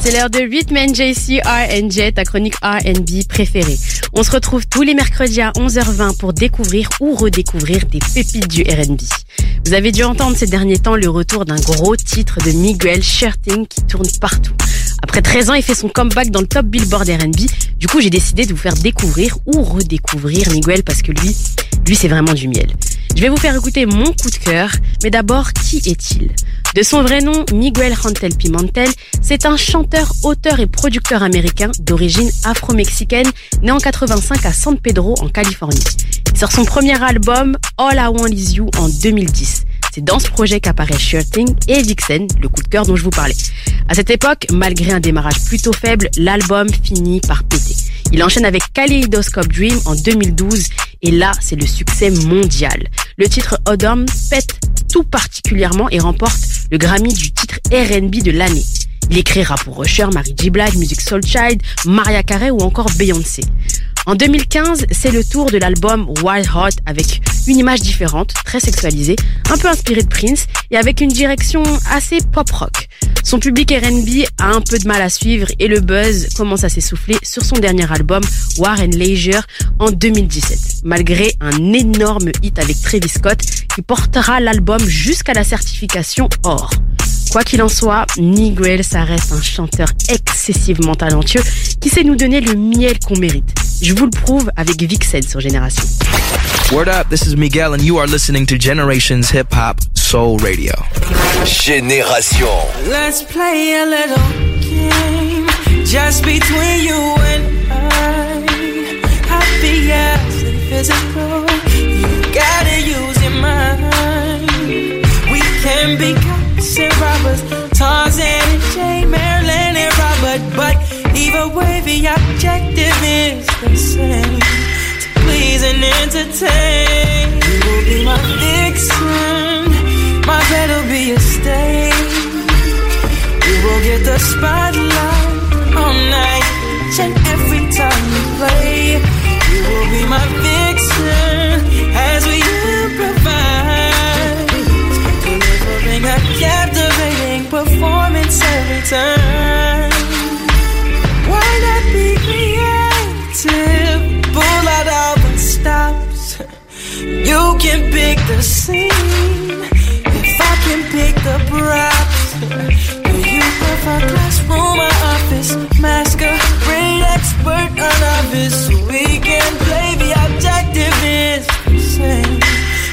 C'est l'heure de 8 Men JC R&J, ta chronique R&B préférée. On se retrouve tous les mercredis à 11h20 pour découvrir ou redécouvrir des pépites du R&B. Vous avez dû entendre ces derniers temps le retour d'un gros titre de Miguel Shirting qui tourne partout. Après 13 ans, il fait son comeback dans le top Billboard R&B. Du coup, j'ai décidé de vous faire découvrir ou redécouvrir Miguel parce que lui, lui, c'est vraiment du miel. Je vais vous faire écouter mon coup de cœur, mais d'abord, qui est-il? De son vrai nom, Miguel Rantel Pimentel, c'est un chanteur, auteur et producteur américain d'origine afro-mexicaine, né en 85 à San Pedro, en Californie. Il sort son premier album, All I Want Is You, en 2010. C'est dans ce projet qu'apparaît Shirting et Vixen, le coup de cœur dont je vous parlais. À cette époque, malgré un démarrage plutôt faible, l'album finit par péter. Il enchaîne avec Kaleidoscope Dream en 2012 et là, c'est le succès mondial. Le titre Odom pète tout particulièrement et remporte le Grammy du titre R&B de l'année. Il écrira pour Usher, Mary J. Blige, Music Soul Child, Maria Carey ou encore Beyoncé. En 2015, c'est le tour de l'album Wild Hot avec une image différente, très sexualisée, un peu inspirée de Prince et avec une direction assez pop rock. Son public R&B a un peu de mal à suivre et le buzz commence à s'essouffler sur son dernier album War and Leisure en 2017, malgré un énorme hit avec Travis Scott qui portera l'album jusqu'à la certification or. Quoi qu'il en soit, Miguel, ça reste un chanteur excessivement talentueux qui sait nous donner le miel qu'on mérite. Je vous le prouve avec Vixen sur Génération. Word up, this is Miguel and you are listening to Generations Hip Hop Soul Radio. Génération. Let's play a little game just between you and I. Happy as physical, you gotta use objective is the same. To please and entertain. You will be my vixen, my bed will be a stage. You will get the spotlight all night, and every time you play. You will be my vixen as we improvise, delivering a captivating performance every time. Can pick the scene if I can pick the props. Do you prefer classroom or office? Masquerade expert or novice? We can play the objective is the same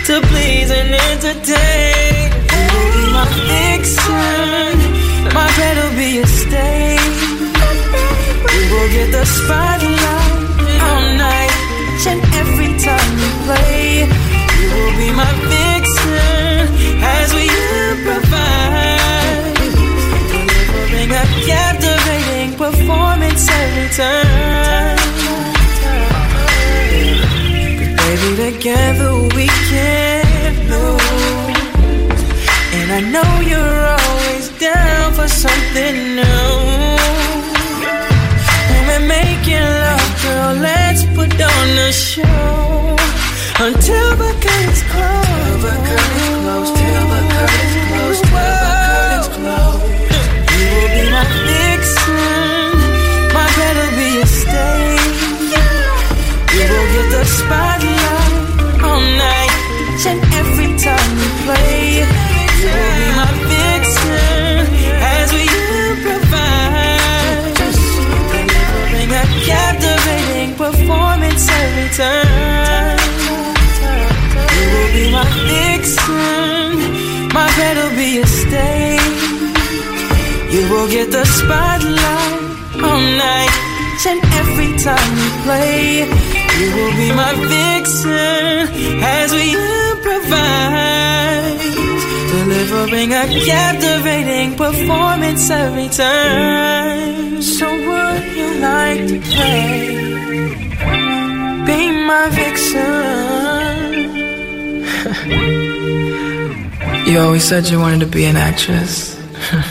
to please and entertain. Captivating performance every time. 'Cause baby, together we can lose, and I know you're always down for something new. When we're making love, girl, let's put on a show until the curtains close. Till the curtains close. Till the curtains spotlight all night, and every time you play. You will be my vixen as we improvise, delivering a captivating performance every time. You will be my vixen, my bed will be a stage. You will get the spotlight all night, and every time we play. You will be my vixen as we improvise, delivering a captivating performance every time. So would you like to play? Be my vixen. You always said you wanted to be an actress.